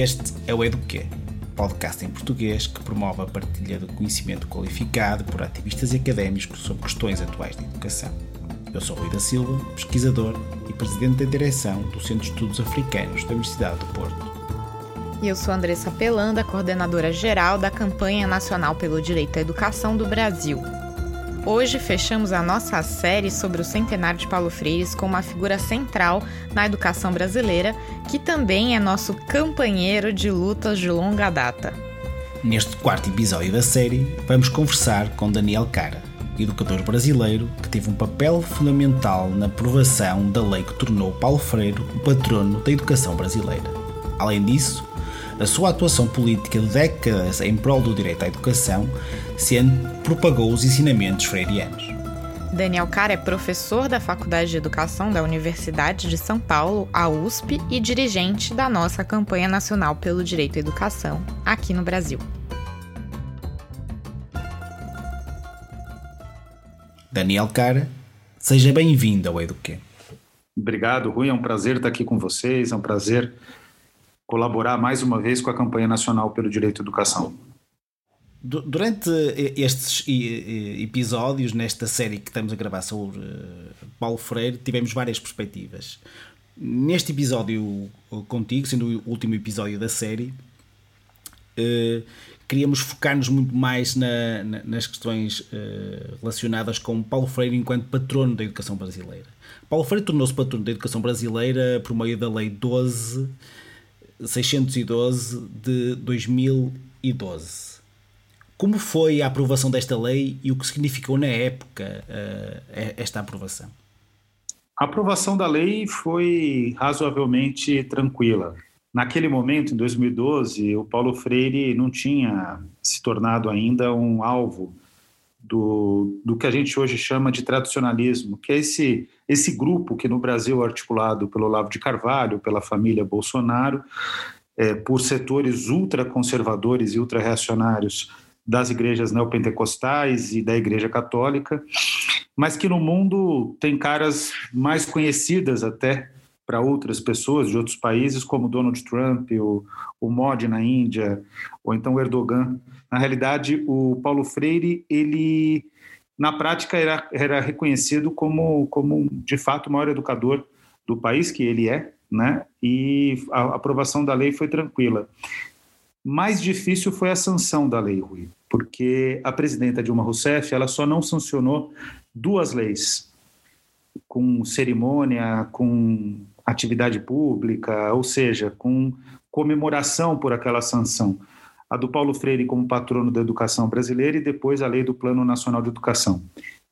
Este é o Eduquê, podcast em português que promove a partilha de conhecimento qualificado por ativistas e académicos sobre questões atuais de educação. Eu sou Rui da Silva, pesquisador e presidente da direção do Centro de Estudos Africanos da Universidade do Porto. E eu sou Andressa Pelanda, coordenadora geral da Campanha Nacional pelo Direito à Educação do Brasil. Hoje fechamos a nossa série sobre o centenário de Paulo Freire com uma figura central na educação brasileira, que também é nosso companheiro de lutas de longa data. Neste quarto episódio da série, vamos conversar com Daniel Cara, educador brasileiro que teve um papel fundamental na aprovação da lei que tornou Paulo Freire o patrono da educação brasileira. Além disso, a sua atuação política de décadas em prol do direito à educação sempre propagou os ensinamentos freirianos. Daniel Carr é professor da Faculdade de Educação da Universidade de São Paulo, a USP, e dirigente da nossa campanha nacional pelo direito à educação, aqui no Brasil. Daniel Carr, seja bem-vindo ao Eduque. Obrigado, Rui. É um prazer estar aqui com vocês. É um prazer colaborar mais uma vez com a campanha nacional pelo direito à educação. Durante estes episódios, nesta série que estamos a gravar sobre eh, Paulo Freire, tivemos várias perspectivas. Neste episódio contigo, sendo o último episódio da série, eh, queríamos focar-nos muito mais na, nas questões eh, relacionadas com Paulo Freire enquanto patrono da educação brasileira. Paulo Freire tornou-se patrono da educação brasileira por meio da Lei 12 612 de 2012. Como foi a aprovação desta lei e o que significou na época uh, esta aprovação? A aprovação da lei foi razoavelmente tranquila. Naquele momento, em 2012, o Paulo Freire não tinha se tornado ainda um alvo do, do que a gente hoje chama de tradicionalismo, que é esse, esse grupo que no Brasil é articulado pelo Olavo de Carvalho, pela família Bolsonaro, é, por setores ultraconservadores e ultra-reacionários das igrejas neopentecostais e da Igreja Católica, mas que no mundo tem caras mais conhecidas até para outras pessoas de outros países, como Donald Trump, o, o Modi na Índia, ou então Erdogan. Na realidade, o Paulo Freire, ele, na prática, era, era reconhecido como, como, de fato, o maior educador do país, que ele é, né? e a aprovação da lei foi tranquila. Mais difícil foi a sanção da lei, Rui, porque a presidenta Dilma Rousseff ela só não sancionou duas leis com cerimônia, com atividade pública, ou seja, com comemoração por aquela sanção. A do Paulo Freire como patrono da educação brasileira e depois a lei do Plano Nacional de Educação.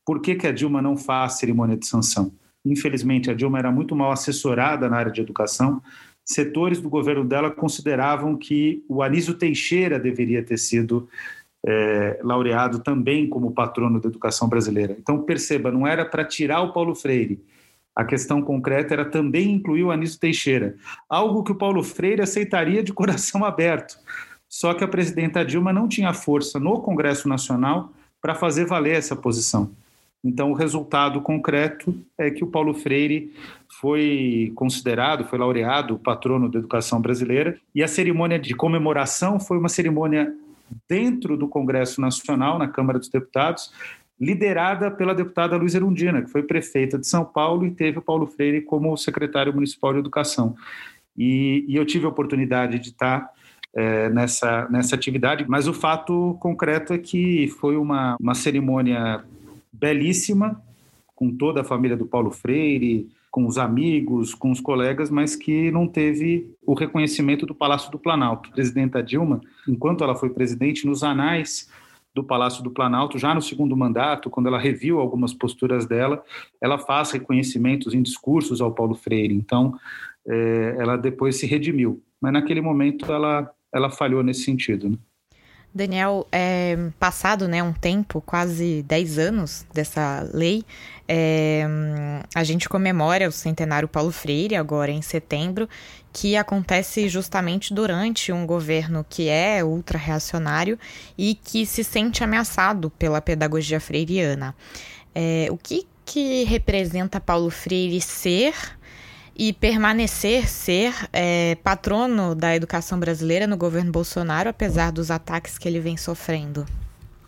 Por que, que a Dilma não faz cerimônia de sanção? Infelizmente, a Dilma era muito mal assessorada na área de educação. Setores do governo dela consideravam que o Anísio Teixeira deveria ter sido é, laureado também como patrono da educação brasileira. Então, perceba, não era para tirar o Paulo Freire, a questão concreta era também incluir o Anísio Teixeira, algo que o Paulo Freire aceitaria de coração aberto. Só que a presidenta Dilma não tinha força no Congresso Nacional para fazer valer essa posição. Então, o resultado concreto é que o Paulo Freire foi considerado, foi laureado patrono da educação brasileira, e a cerimônia de comemoração foi uma cerimônia dentro do Congresso Nacional, na Câmara dos Deputados, liderada pela deputada Luiz Erundina, que foi prefeita de São Paulo e teve o Paulo Freire como secretário municipal de educação. E, e eu tive a oportunidade de estar é, nessa, nessa atividade, mas o fato concreto é que foi uma, uma cerimônia belíssima, com toda a família do Paulo Freire, com os amigos, com os colegas, mas que não teve o reconhecimento do Palácio do Planalto. A presidenta Dilma, enquanto ela foi presidente, nos anais do Palácio do Planalto, já no segundo mandato, quando ela reviu algumas posturas dela, ela faz reconhecimentos em discursos ao Paulo Freire. Então, é, ela depois se redimiu. Mas naquele momento ela, ela falhou nesse sentido. Né? Daniel, é, passado né, um tempo, quase 10 anos dessa lei, é, a gente comemora o centenário Paulo Freire, agora em setembro, que acontece justamente durante um governo que é ultra-reacionário e que se sente ameaçado pela pedagogia freiriana. É, o que, que representa Paulo Freire ser e permanecer ser é, patrono da educação brasileira no governo Bolsonaro, apesar dos ataques que ele vem sofrendo?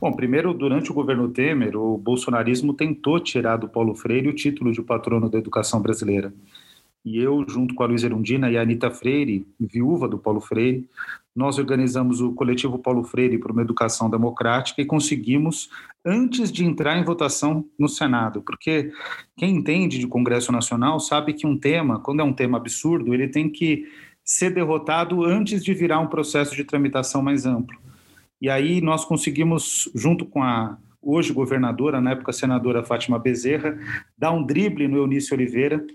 Bom, primeiro, durante o governo Temer, o bolsonarismo tentou tirar do Paulo Freire o título de patrono da educação brasileira. E eu, junto com a Luiz Erundina e a Anitta Freire, viúva do Paulo Freire, nós organizamos o coletivo Paulo Freire para uma educação democrática e conseguimos, antes de entrar em votação no Senado, porque quem entende de Congresso Nacional sabe que um tema, quando é um tema absurdo, ele tem que ser derrotado antes de virar um processo de tramitação mais amplo. E aí nós conseguimos, junto com a hoje governadora, na época senadora Fátima Bezerra, dar um drible no Eunício Oliveira,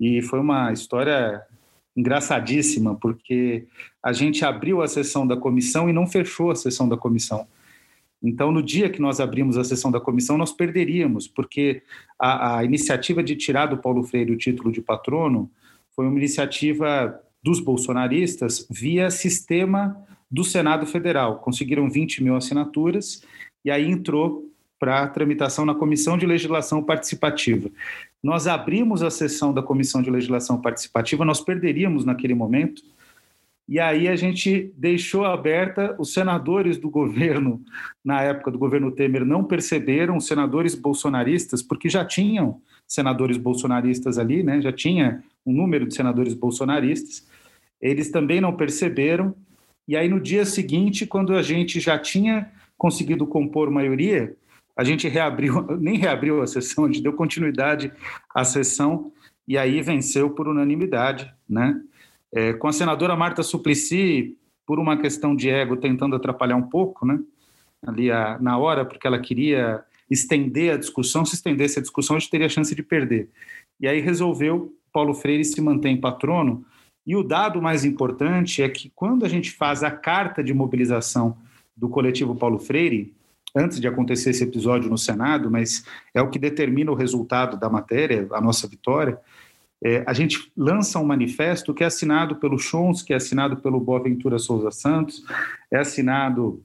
e foi uma história engraçadíssima, porque a gente abriu a sessão da comissão e não fechou a sessão da comissão. Então, no dia que nós abrimos a sessão da comissão, nós perderíamos, porque a, a iniciativa de tirar do Paulo Freire o título de patrono foi uma iniciativa dos bolsonaristas via sistema do Senado Federal. Conseguiram 20 mil assinaturas e aí entrou para tramitação na Comissão de Legislação Participativa. Nós abrimos a sessão da Comissão de Legislação Participativa, nós perderíamos naquele momento, e aí a gente deixou aberta, os senadores do governo, na época do governo Temer, não perceberam, os senadores bolsonaristas, porque já tinham senadores bolsonaristas ali, né? já tinha um número de senadores bolsonaristas, eles também não perceberam, e aí no dia seguinte, quando a gente já tinha conseguido compor maioria, a gente reabriu, nem reabriu a sessão, a gente deu continuidade à sessão e aí venceu por unanimidade, né? É, com a senadora Marta Suplicy, por uma questão de ego, tentando atrapalhar um pouco, né? Ali a, na hora, porque ela queria estender a discussão, se estendesse a discussão, a gente teria chance de perder. E aí resolveu Paulo Freire se manter em patrono. E o dado mais importante é que quando a gente faz a carta de mobilização do coletivo Paulo Freire, antes de acontecer esse episódio no Senado, mas é o que determina o resultado da matéria, a nossa vitória. É, a gente lança um manifesto que é assinado pelo Chons, que é assinado pelo Boaventura Souza Santos, é assinado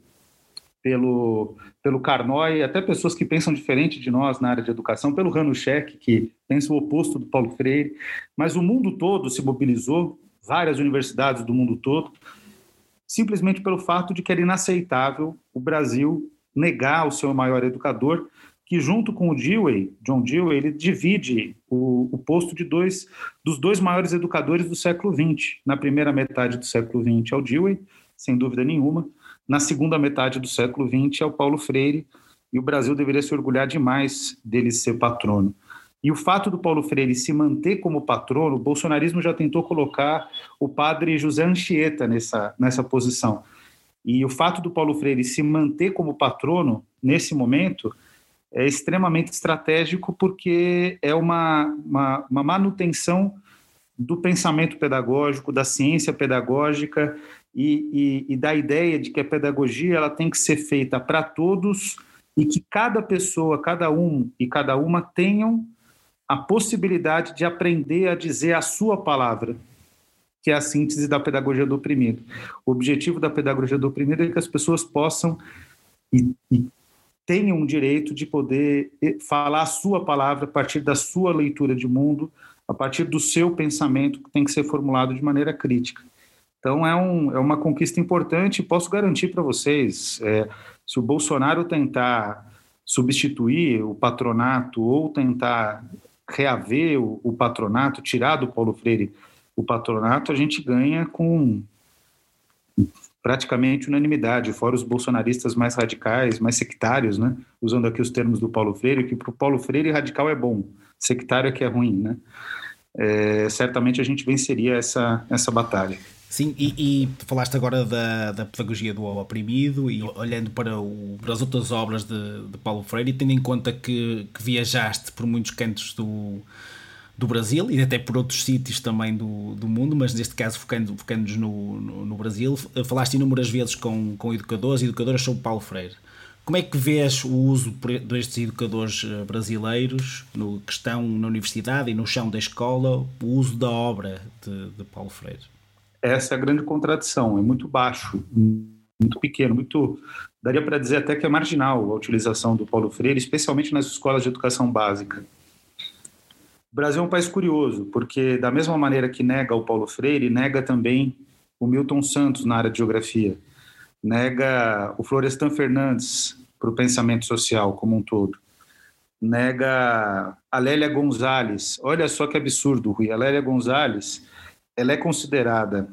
pelo, pelo Carnói, até pessoas que pensam diferente de nós na área de educação, pelo Ranuschek, que pensa o oposto do Paulo Freire, mas o mundo todo se mobilizou, várias universidades do mundo todo, simplesmente pelo fato de que era inaceitável o Brasil negar o seu maior educador, que junto com o Dewey, John Dewey, ele divide o, o posto de dois dos dois maiores educadores do século XX. Na primeira metade do século XX é o Dewey, sem dúvida nenhuma. Na segunda metade do século XX é o Paulo Freire, e o Brasil deveria se orgulhar demais dele ser patrono. E o fato do Paulo Freire se manter como patrono, o bolsonarismo já tentou colocar o padre José Anchieta nessa, nessa posição. E o fato do Paulo Freire se manter como patrono nesse momento é extremamente estratégico porque é uma, uma, uma manutenção do pensamento pedagógico, da ciência pedagógica e, e, e, da ideia de que a pedagogia ela tem que ser feita para todos e que cada pessoa, cada um e cada uma tenham a possibilidade de aprender a dizer a sua palavra que é a síntese da pedagogia do oprimido. O objetivo da pedagogia do oprimido é que as pessoas possam e, e tenham o direito de poder falar a sua palavra a partir da sua leitura de mundo, a partir do seu pensamento que tem que ser formulado de maneira crítica. Então é, um, é uma conquista importante. Posso garantir para vocês, é, se o Bolsonaro tentar substituir o patronato ou tentar reaver o, o patronato, tirar do Paulo Freire o patronato, a gente ganha com praticamente unanimidade, fora os bolsonaristas mais radicais, mais sectários, né? usando aqui os termos do Paulo Freire, que para o Paulo Freire radical é bom, sectário é que é ruim. Né? É, certamente a gente venceria essa, essa batalha. Sim, e, e, falaste agora da, da pedagogia do oprimido e olhando para, o, para as outras obras de, de Paulo Freire tendo em conta que, que viajaste por muitos cantos do, do Brasil e até por outros sítios também do, do mundo, mas neste caso focando-nos focando no, no, no, Brasil, falaste inúmeras vezes com, com educadores e educadoras sobre Paulo Freire. Como é que vês o uso destes educadores eh, brasileiros no, que estão na universidade e no chão da escola, o uso da obra de, de Paulo Freire? Essa é a grande contradição, é muito baixo, muito pequeno, muito daria para dizer até que é marginal a utilização do Paulo Freire, especialmente nas escolas de educação básica. O Brasil é um país curioso, porque da mesma maneira que nega o Paulo Freire, nega também o Milton Santos na área de geografia, nega o Florestan Fernandes para o pensamento social como um todo, nega a Lélia Gonzalez. Olha só que absurdo, Rui. A Lélia Gonzalez, ela é considerada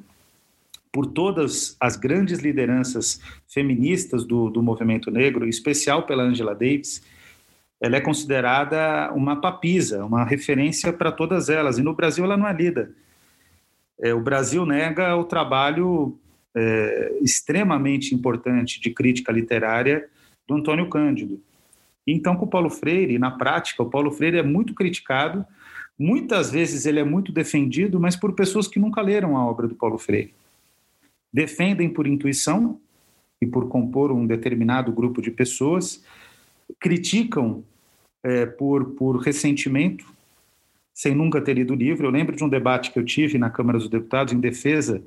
por todas as grandes lideranças feministas do, do movimento negro, em especial pela Angela Davis, ela é considerada uma papisa, uma referência para todas elas. E no Brasil ela não é lida. É, o Brasil nega o trabalho é, extremamente importante de crítica literária do Antônio Cândido. Então, com o Paulo Freire, na prática, o Paulo Freire é muito criticado, muitas vezes ele é muito defendido, mas por pessoas que nunca leram a obra do Paulo Freire. Defendem por intuição e por compor um determinado grupo de pessoas, criticam é, por, por ressentimento, sem nunca ter lido o livro. Eu lembro de um debate que eu tive na Câmara dos Deputados em defesa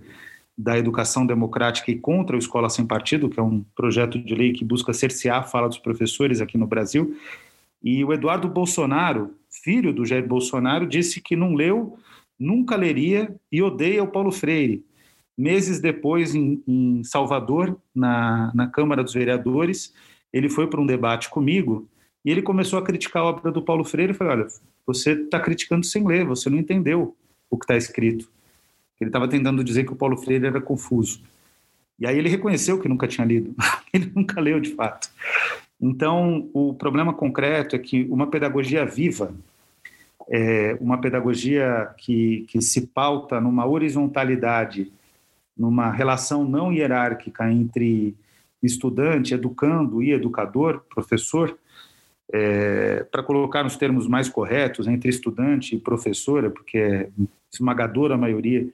da educação democrática e contra o Escola Sem Partido, que é um projeto de lei que busca cercear a fala dos professores aqui no Brasil. E o Eduardo Bolsonaro, filho do Jair Bolsonaro, disse que não leu, nunca leria e odeia o Paulo Freire. Meses depois, em, em Salvador, na, na Câmara dos Vereadores, ele foi para um debate comigo e ele começou a criticar a obra do Paulo Freire. Eu falei: olha, você está criticando sem ler, você não entendeu o que está escrito. Ele estava tentando dizer que o Paulo Freire era confuso. E aí ele reconheceu que nunca tinha lido, ele nunca leu de fato. Então, o problema concreto é que uma pedagogia viva, é uma pedagogia que, que se pauta numa horizontalidade, numa relação não hierárquica entre estudante, educando e educador, professor, é, para colocar nos termos mais corretos, entre estudante e professora, porque é esmagadora a maioria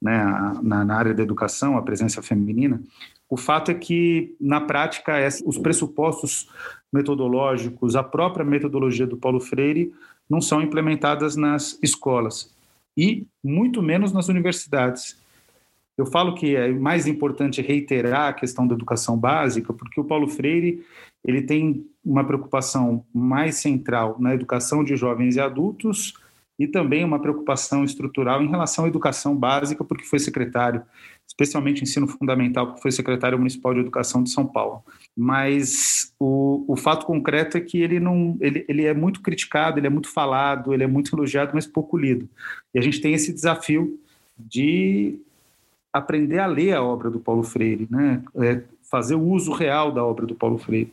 né, na, na, área da educação, a presença feminina, o fato é que, na prática, os pressupostos metodológicos, a própria metodologia do Paulo Freire, não são implementadas nas escolas e muito menos nas universidades. Eu falo que é mais importante reiterar a questão da educação básica, porque o Paulo Freire ele tem uma preocupação mais central na educação de jovens e adultos e também uma preocupação estrutural em relação à educação básica, porque foi secretário, especialmente ensino fundamental, porque foi secretário municipal de educação de São Paulo. Mas o, o fato concreto é que ele não, ele, ele é muito criticado, ele é muito falado, ele é muito elogiado, mas pouco lido. E a gente tem esse desafio de aprender a ler a obra do Paulo Freire, né? É fazer o uso real da obra do Paulo Freire.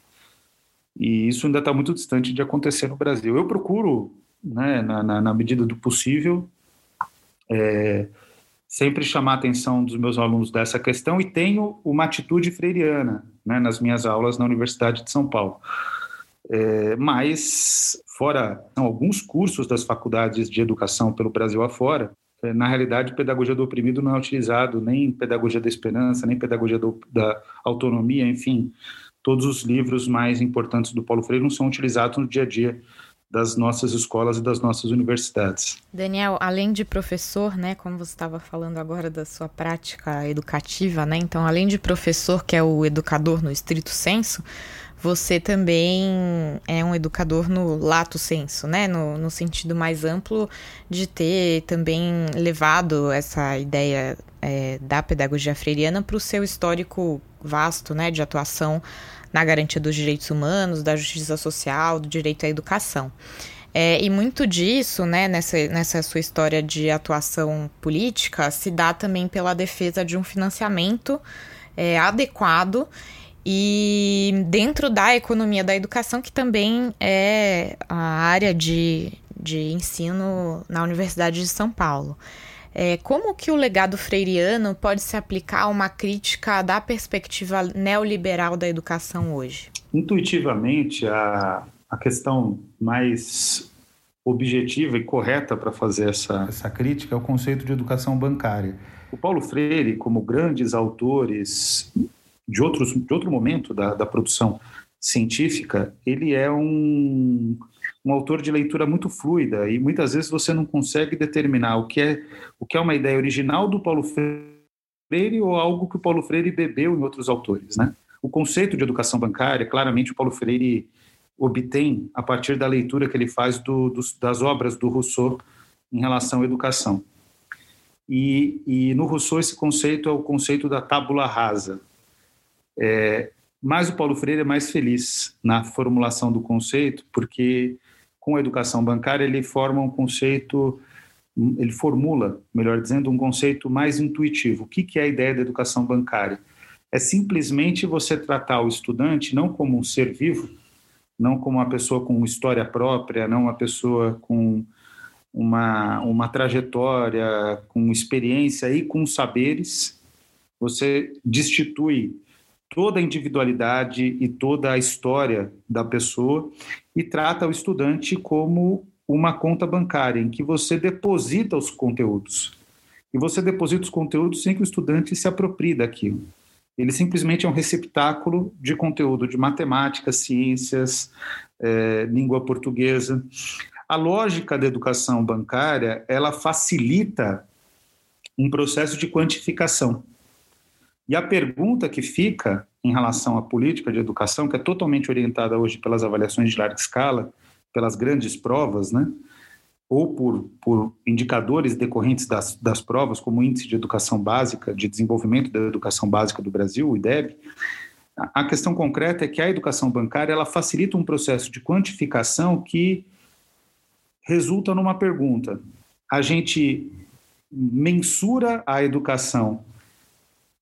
E isso ainda está muito distante de acontecer no Brasil. Eu procuro né, na, na, na medida do possível, é, sempre chamar a atenção dos meus alunos dessa questão e tenho uma atitude freiriana né, nas minhas aulas na Universidade de São Paulo. É, mas, fora alguns cursos das faculdades de educação pelo Brasil afora, na realidade, pedagogia do oprimido não é utilizado, nem pedagogia da esperança, nem pedagogia do, da autonomia, enfim, todos os livros mais importantes do Paulo Freire não são utilizados no dia a dia das nossas escolas e das nossas universidades. Daniel, além de professor, né, como você estava falando agora da sua prática educativa, né, então além de professor, que é o educador no estrito senso, você também é um educador no lato senso, né, no, no sentido mais amplo de ter também levado essa ideia é, da pedagogia freiriana para o seu histórico vasto, né, de atuação na garantia dos direitos humanos, da justiça social, do direito à educação. É, e muito disso, né, nessa, nessa sua história de atuação política, se dá também pela defesa de um financiamento é, adequado e dentro da economia da educação, que também é a área de, de ensino na Universidade de São Paulo. É, como que o legado freiriano pode se aplicar a uma crítica da perspectiva neoliberal da educação hoje? Intuitivamente, a, a questão mais objetiva e correta para fazer essa, essa crítica é o conceito de educação bancária. O Paulo Freire, como grandes autores de, outros, de outro momento da, da produção científica, ele é um, um autor de leitura muito fluida e muitas vezes você não consegue determinar o que é o que é uma ideia original do Paulo Freire ou algo que o Paulo Freire bebeu em outros autores, né? O conceito de educação bancária, claramente o Paulo Freire obtém a partir da leitura que ele faz do, dos, das obras do Rousseau em relação à educação. E, e, no Rousseau esse conceito é o conceito da tábula rasa. É, mas o Paulo Freire é mais feliz na formulação do conceito, porque com a educação bancária ele forma um conceito, ele formula, melhor dizendo, um conceito mais intuitivo. O que, que é a ideia da educação bancária? É simplesmente você tratar o estudante não como um ser vivo, não como uma pessoa com história própria, não uma pessoa com uma, uma trajetória, com experiência e com saberes. Você destitui toda a individualidade e toda a história da pessoa e trata o estudante como uma conta bancária em que você deposita os conteúdos. E você deposita os conteúdos sem que o estudante se aproprie daquilo. Ele simplesmente é um receptáculo de conteúdo de matemática, ciências, é, língua portuguesa. A lógica da educação bancária, ela facilita um processo de quantificação. E a pergunta que fica em relação à política de educação, que é totalmente orientada hoje pelas avaliações de larga escala, pelas grandes provas, né? ou por, por indicadores decorrentes das, das provas, como o Índice de Educação Básica, de Desenvolvimento da Educação Básica do Brasil, o IDEB, a questão concreta é que a educação bancária ela facilita um processo de quantificação que resulta numa pergunta. A gente mensura a educação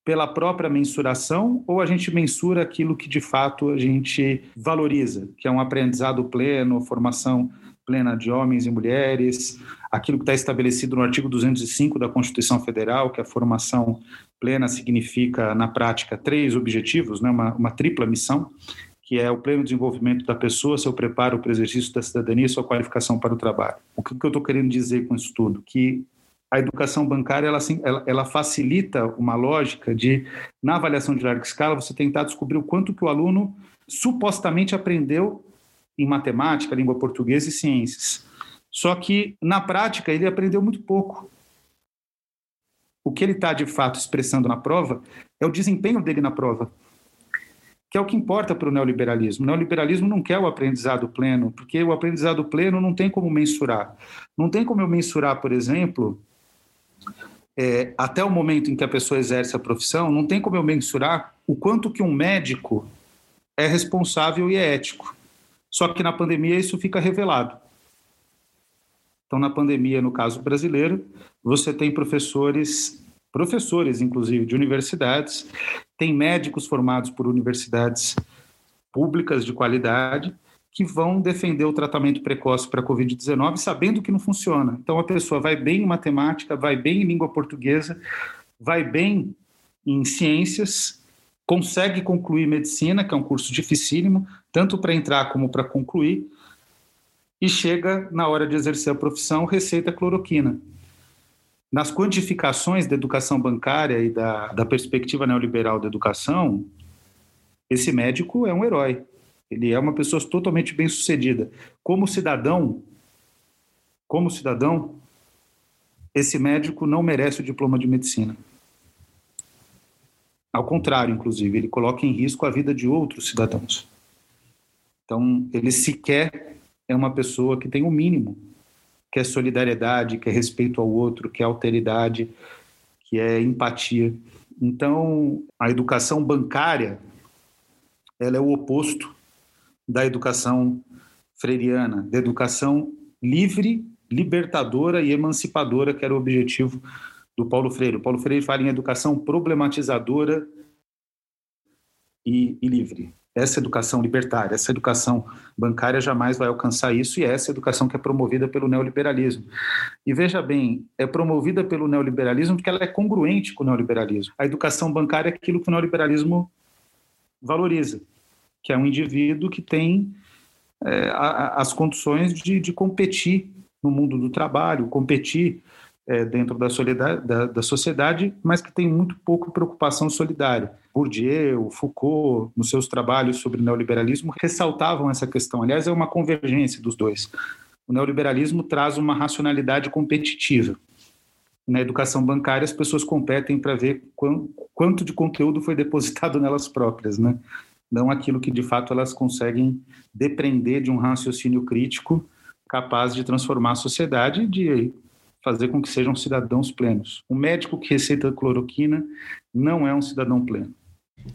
pela própria mensuração ou a gente mensura aquilo que de fato a gente valoriza, que é um aprendizado pleno, formação plena de homens e mulheres, aquilo que está estabelecido no artigo 205 da Constituição Federal, que a formação plena significa, na prática, três objetivos, né? uma, uma tripla missão, que é o pleno desenvolvimento da pessoa, seu preparo para o exercício da cidadania e sua qualificação para o trabalho. O que, eu estou querendo dizer com isso tudo? Que a educação bancária ela, ela, ela, facilita uma lógica de, na avaliação de larga escala, você tentar descobrir o quanto que o aluno supostamente aprendeu em matemática, língua portuguesa e ciências. Só que, na prática, ele aprendeu muito pouco. O que ele está, de fato, expressando na prova é o desempenho dele na prova, que é o que importa para o neoliberalismo. O neoliberalismo não quer o aprendizado pleno, porque o aprendizado pleno não tem como mensurar. Não tem como eu mensurar, por exemplo, é, até o momento em que a pessoa exerce a profissão, não tem como eu mensurar o quanto que um médico é responsável e é ético. Só que na pandemia isso fica revelado. Então, na pandemia, no caso brasileiro, você tem professores, professores inclusive de universidades, tem médicos formados por universidades públicas de qualidade que vão defender o tratamento precoce para a Covid-19 sabendo que não funciona. Então, a pessoa vai bem em matemática, vai bem em língua portuguesa, vai bem em ciências, consegue concluir medicina, que é um curso dificílimo, tanto para entrar como para concluir, e chega na hora de exercer a profissão, receita cloroquina. Nas quantificações da educação bancária e da, da perspectiva neoliberal da educação, esse médico é um herói. Ele é uma pessoa totalmente bem-sucedida. Como cidadão, como cidadão, esse médico não merece o diploma de medicina. Ao contrário, inclusive, ele coloca em risco a vida de outros cidadãos. Então, ele sequer é uma pessoa que tem o um mínimo, que é solidariedade, que é respeito ao outro, que é alteridade, que é empatia. Então, a educação bancária, ela é o oposto da educação freiriana, da educação livre, libertadora e emancipadora, que era o objetivo do Paulo Freire. O Paulo Freire fala em educação problematizadora e, e livre. Essa educação libertária, essa educação bancária jamais vai alcançar isso, e é essa educação que é promovida pelo neoliberalismo. E veja bem, é promovida pelo neoliberalismo porque ela é congruente com o neoliberalismo. A educação bancária é aquilo que o neoliberalismo valoriza que é um indivíduo que tem é, a, as condições de, de, competir no mundo do trabalho, competir é, dentro da, da, da, sociedade, mas que tem muito pouco preocupação solidária. Bourdieu, Foucault, nos seus trabalhos sobre neoliberalismo, ressaltavam essa questão. Aliás, é uma convergência dos dois. O neoliberalismo traz uma racionalidade competitiva. Na educação bancária, as pessoas competem para ver quanto de conteúdo foi depositado nelas próprias, né? Não aquilo que de fato elas conseguem depreender de um raciocínio crítico capaz de transformar a sociedade e de fazer com que sejam cidadãos plenos. Um médico que receita cloroquina não é um cidadão pleno.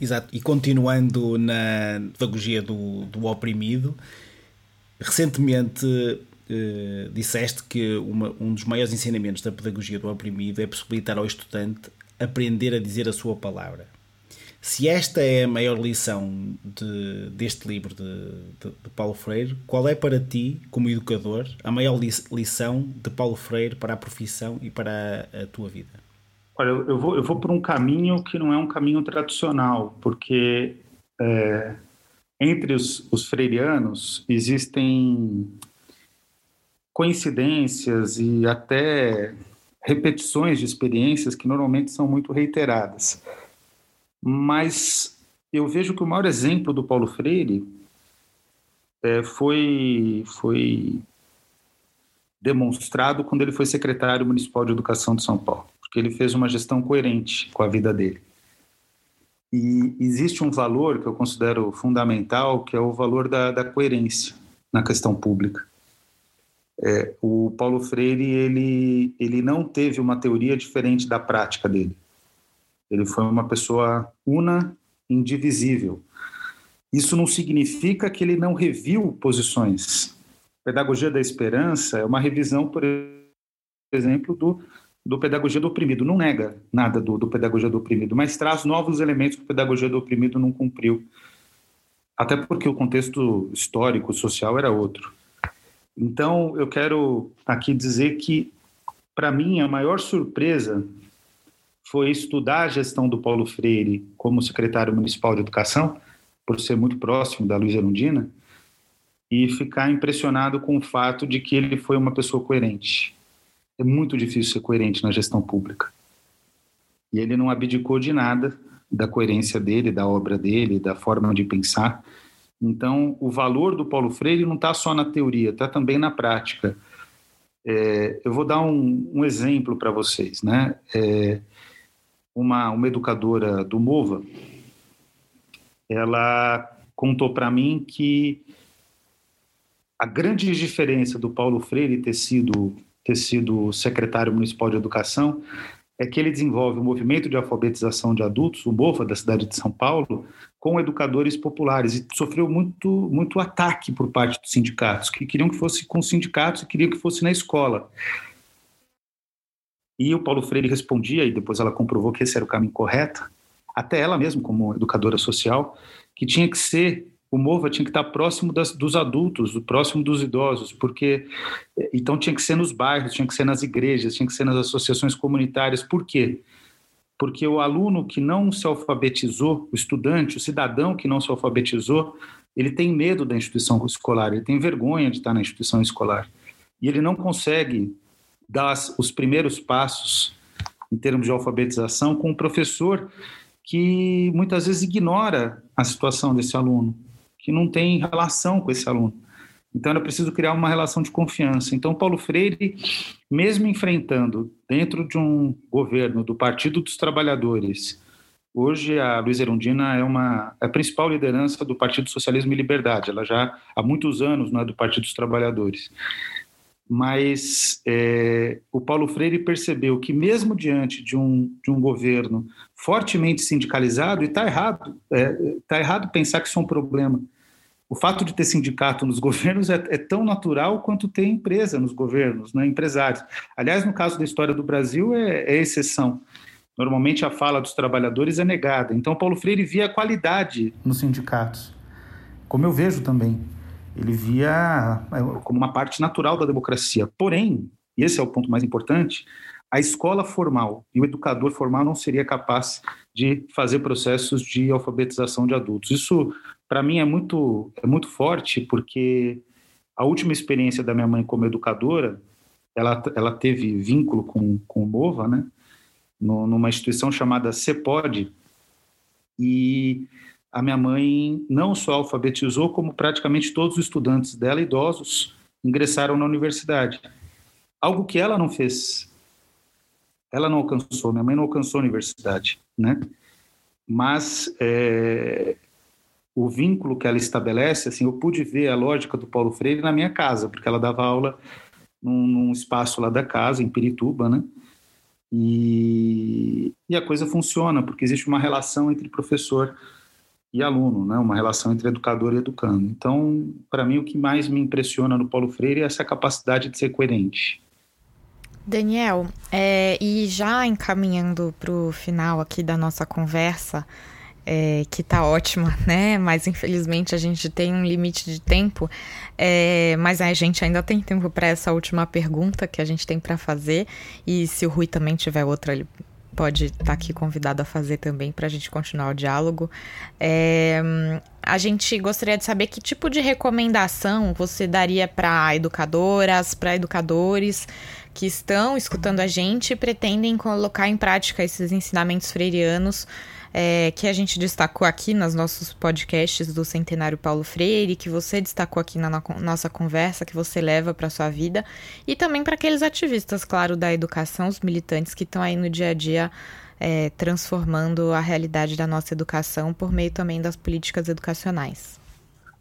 Exato. E continuando na pedagogia do, do oprimido, recentemente eh, disseste que uma, um dos maiores ensinamentos da pedagogia do oprimido é possibilitar ao estudante aprender a dizer a sua palavra. Se esta é a maior lição de, deste livro de, de, de, Paulo Freire, qual é para ti, como educador, a maior lição de Paulo Freire para a profissão e para a, a tua vida? Olha, eu vou, eu vou por um caminho que não é um caminho tradicional, porque é, entre os, os freirianos existem coincidências e até repetições de experiências que normalmente são muito reiteradas. Mas eu vejo que o maior exemplo do Paulo Freire é, foi, foi demonstrado quando ele foi secretário municipal de Educação de São Paulo, porque ele fez uma gestão coerente com a vida dele. E existe um valor que eu considero fundamental, que é o valor da, da coerência na questão pública. É, o Paulo Freire ele, ele não teve uma teoria diferente da prática dele. Ele foi uma pessoa una, indivisível. Isso não significa que ele não reviu posições. Pedagogia da Esperança é uma revisão, por exemplo, do, do Pedagogia do Oprimido. Não nega nada do, do Pedagogia do Oprimido, mas traz novos elementos que o Pedagogia do Oprimido não cumpriu. Até porque o contexto histórico, social era outro. Então, eu quero aqui dizer que, para mim, a maior surpresa foi estudar a gestão do Paulo Freire como secretário municipal de educação, por ser muito próximo da Luiz Erundina, e ficar impressionado com o fato de que ele foi uma pessoa coerente. É muito difícil ser coerente na gestão pública. E ele não abdicou de nada da coerência dele, da obra dele, da forma de pensar. Então, o valor do Paulo Freire não está só na teoria, está também na prática. É, eu vou dar um, um exemplo para vocês. Né? É, uma, uma educadora do MOVA, ela contou para mim que a grande diferença do Paulo Freire ter sido, ter sido secretário municipal de educação é que ele desenvolve o movimento de alfabetização de adultos, o MOVA, da cidade de São Paulo, com educadores populares e sofreu muito, muito ataque por parte dos sindicatos, que queriam que fosse com sindicatos e queriam que fosse na escola. E o Paulo Freire respondia, e depois ela comprovou que esse era o caminho correto, até ela mesma, como educadora social, que tinha que ser, o MOVA tinha que estar próximo das, dos adultos, próximo dos idosos, porque então tinha que ser nos bairros, tinha que ser nas igrejas, tinha que ser nas associações comunitárias. Por quê? Porque o aluno que não se alfabetizou, o estudante, o cidadão que não se alfabetizou, ele tem medo da instituição escolar, ele tem vergonha de estar na instituição escolar. E ele não consegue dar os primeiros passos em termos de alfabetização com um professor que muitas vezes ignora a situação desse aluno, que não tem relação com esse aluno. Então era preciso criar uma relação de confiança. Então Paulo Freire, mesmo enfrentando dentro de um governo do Partido dos Trabalhadores, hoje a Luiz Erundina é uma é a principal liderança do Partido Socialismo e Liberdade. Ela já há muitos anos não é do Partido dos Trabalhadores mas é, o Paulo Freire percebeu que mesmo diante de um, de um governo fortemente sindicalizado, e está errado, é, tá errado pensar que isso é um problema. O fato de ter sindicato nos governos é, é, tão natural quanto ter empresa nos governos, né, empresários. Aliás, no caso da história do Brasil, é, é exceção. Normalmente a fala dos trabalhadores é negada. Então, Paulo Freire via qualidade nos sindicatos, como eu vejo também ele via é, como uma parte natural da democracia. Porém, e esse é o ponto mais importante, a escola formal e o educador formal não seria capaz de fazer processos de alfabetização de adultos. Isso, para mim, é muito, é muito forte, porque a última experiência da minha mãe como educadora, ela, ela teve vínculo com, com o MOVA, né? numa instituição chamada CEPOD, e a minha mãe não só alfabetizou, como praticamente todos os estudantes dela, idosos, ingressaram na universidade. Algo que ela não fez. Ela não alcançou, minha mãe não alcançou a universidade, né? Mas é, o vínculo que ela estabelece, assim, eu pude ver a lógica do Paulo Freire na minha casa, porque ela dava aula num, num espaço lá da casa, em Pirituba, né? E, e, a coisa funciona, porque existe uma relação entre professor e aluno, né? uma relação entre educador e educando. Então, para mim, o que mais me impressiona no Paulo Freire é essa capacidade de ser coerente. Daniel, é, e já encaminhando para o final aqui da nossa conversa, é, que tá ótima, né? Mas infelizmente a gente tem um limite de tempo. É, mas a gente ainda tem tempo para essa última pergunta que a gente tem para fazer. E se o Rui também tiver outra, ele pode estar tá aqui convidado a fazer também para a gente continuar o diálogo. É, a gente gostaria de saber que tipo de recomendação você daria para educadoras, para educadores que estão escutando a gente e pretendem colocar em prática esses ensinamentos freirianos é, que a gente destacou aqui nos nossos podcasts do Centenário Paulo Freire, que você destacou aqui na no nossa conversa, que você leva para sua vida, e também para aqueles ativistas, claro, da educação, os militantes que estão aí no dia a dia é, transformando a realidade da nossa educação por meio também das políticas educacionais.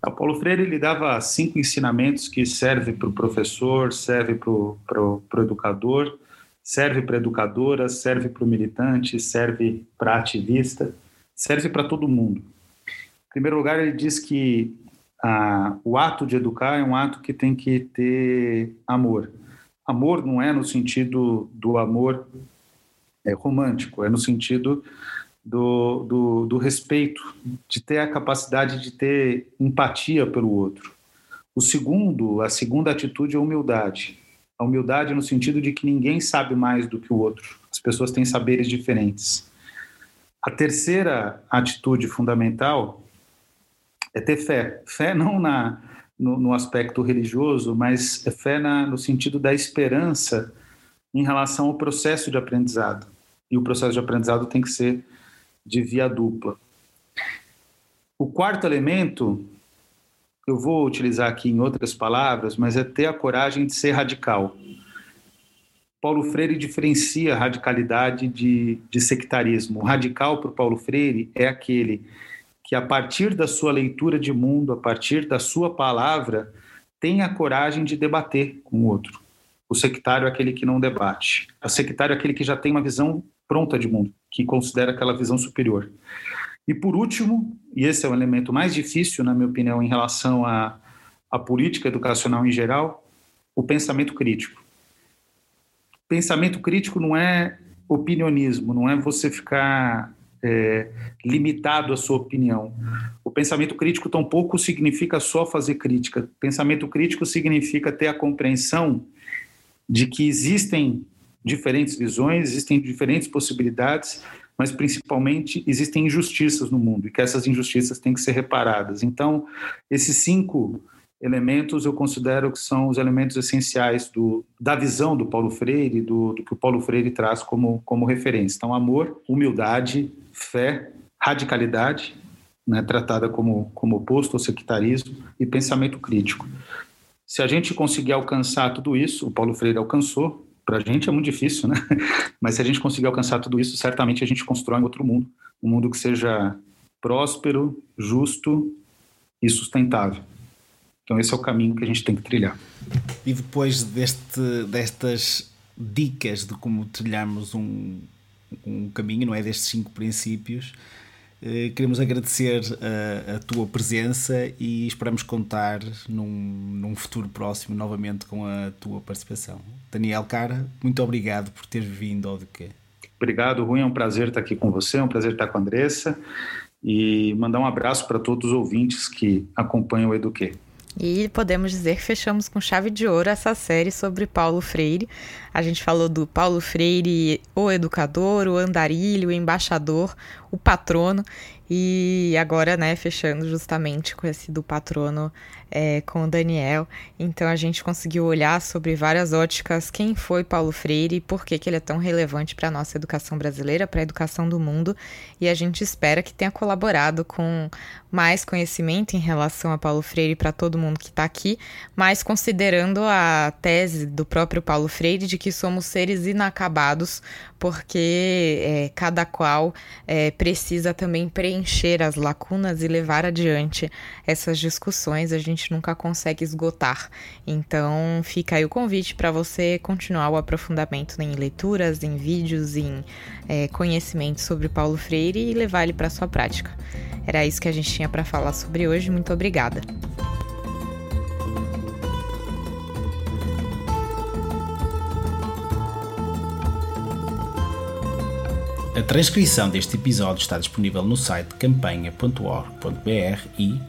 O Paulo Freire ele dava cinco ensinamentos que servem para o professor, serve para o educador serve para educadora, serve para o militante, serve para ativista, serve para todo mundo. Em primeiro lugar, ele diz que ah, o ato de educar é um ato que tem que ter amor. Amor não é no sentido do amor é, romântico, é no sentido do, do, do respeito, de ter a capacidade de ter empatia pelo outro. O segundo, a segunda atitude é humildade. A humildade no sentido de que ninguém sabe mais do que o outro. As pessoas têm saberes diferentes. A terceira atitude fundamental é ter fé. Fé não na, no, no aspecto religioso, mas é fé na, no sentido da esperança em relação ao processo de aprendizado. E o processo de aprendizado tem que ser de via dupla. O quarto elemento eu vou utilizar aqui em outras palavras, mas é ter a coragem de ser radical. Paulo Freire diferencia radicalidade de, de sectarismo. O radical para o Paulo Freire é aquele que, a partir da sua leitura de mundo, a partir da sua palavra, tem a coragem de debater com o outro. O sectário é aquele que não debate. O sectário é aquele que já tem uma visão pronta de mundo, que considera aquela visão superior. E por último, e esse é o elemento mais difícil, na minha opinião, em relação à, à política educacional em geral, o pensamento crítico. Pensamento crítico não é opinionismo, não é você ficar é, limitado à sua opinião. O pensamento crítico tampouco significa só fazer crítica. Pensamento crítico significa ter a compreensão de que existem diferentes visões, existem diferentes possibilidades mas principalmente existem injustiças no mundo e que essas injustiças têm que ser reparadas. Então, esses cinco elementos eu considero que são os elementos essenciais do, da visão do Paulo Freire, do, do que o Paulo Freire traz como, como referência. Então, amor, humildade, fé, radicalidade, né, tratada como, como oposto ao sectarismo, e pensamento crítico. Se a gente conseguir alcançar tudo isso, o Paulo Freire alcançou, para a gente é muito difícil, né? Mas se a gente conseguir alcançar tudo isso, certamente a gente constrói um outro mundo, um mundo que seja próspero, justo e sustentável. Então esse é o caminho que a gente tem que trilhar. E depois deste, destas dicas de como trilharmos um, um caminho, não é? Destes cinco princípios, queremos agradecer a, a, tua presença e esperamos contar num, num futuro próximo novamente com a tua participação. Daniel Cara, muito obrigado por teres vindo ao Duque. Obrigado, Rui. É um prazer estar aqui com você, é um prazer estar com a Andressa e mandar um abraço para todos os ouvintes que acompanham o Eduque. E podemos dizer que fechamos com chave de ouro essa série sobre Paulo Freire. A gente falou do Paulo Freire, o educador, o andarilho, o embaixador, o patrono. E agora, né, fechando justamente com esse do patrono é, com o Daniel. Então a gente conseguiu olhar sobre várias óticas quem foi Paulo Freire e por que, que ele é tão relevante para a nossa educação brasileira, para a educação do mundo. E a gente espera que tenha colaborado com mais conhecimento em relação a Paulo Freire para todo mundo que está aqui, mas considerando a tese do próprio Paulo Freire de que somos seres inacabados, porque é, cada qual é, precisa também preencher as lacunas e levar adiante essas discussões, a gente nunca consegue esgotar. Então, fica aí o convite para você continuar o aprofundamento em leituras, em vídeos, em é, conhecimento sobre Paulo Freire e levar ele para sua prática. Era isso que a gente tinha para falar sobre hoje. Muito obrigada. A transcrição deste episódio está disponível no site campanha.org.br e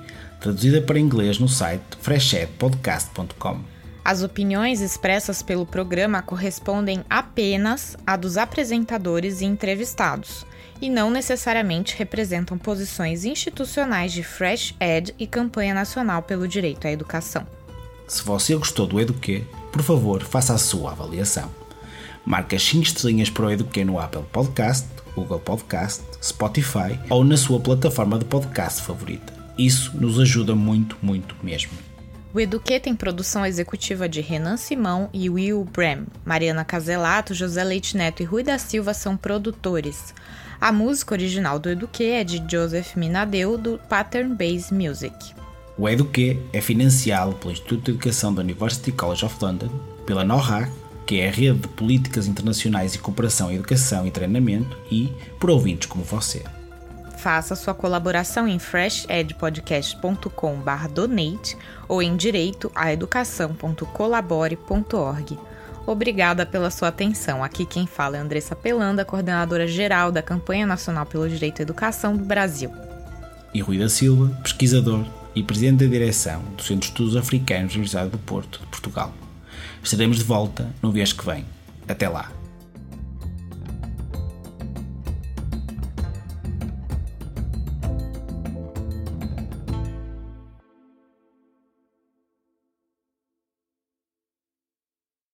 traduzida para inglês no site freshedpodcast.com. As opiniões expressas pelo programa correspondem apenas a dos apresentadores e entrevistados e não necessariamente representam posições institucionais de Fresh Ed e Campanha Nacional pelo Direito à Educação. Se você gostou do Eduquê, por favor, faça a sua avaliação. Marque as 5 estrelinhas para o Eduquê no Apple Podcast, Google Podcast, Spotify ou na sua plataforma de podcast favorita. Isso nos ajuda muito, muito mesmo. O Eduquê tem produção executiva de Renan Simão e Will Bram. Mariana Caselato, José Leite Neto e Rui da Silva são produtores. A música original do Eduquê é de Joseph Minadeu, do Pattern Base Music. O Eduquê é financiado pelo Instituto de Educação da University College of London, pela NORAC que é a rede de políticas internacionais e cooperação em educação e treinamento, e por ouvintes como você. Faça sua colaboração em freshedpodcast.com/donate ou em direitoaeducação.colabore.org. Obrigada pela sua atenção. Aqui quem fala é Andressa Pelanda, coordenadora geral da Campanha Nacional pelo Direito à Educação do Brasil. E Rui da Silva, pesquisador e presidente da direção do Centro de Estudos Africanos da Universidade do Porto, de Portugal. Estaremos de volta no mês que vem. Até lá!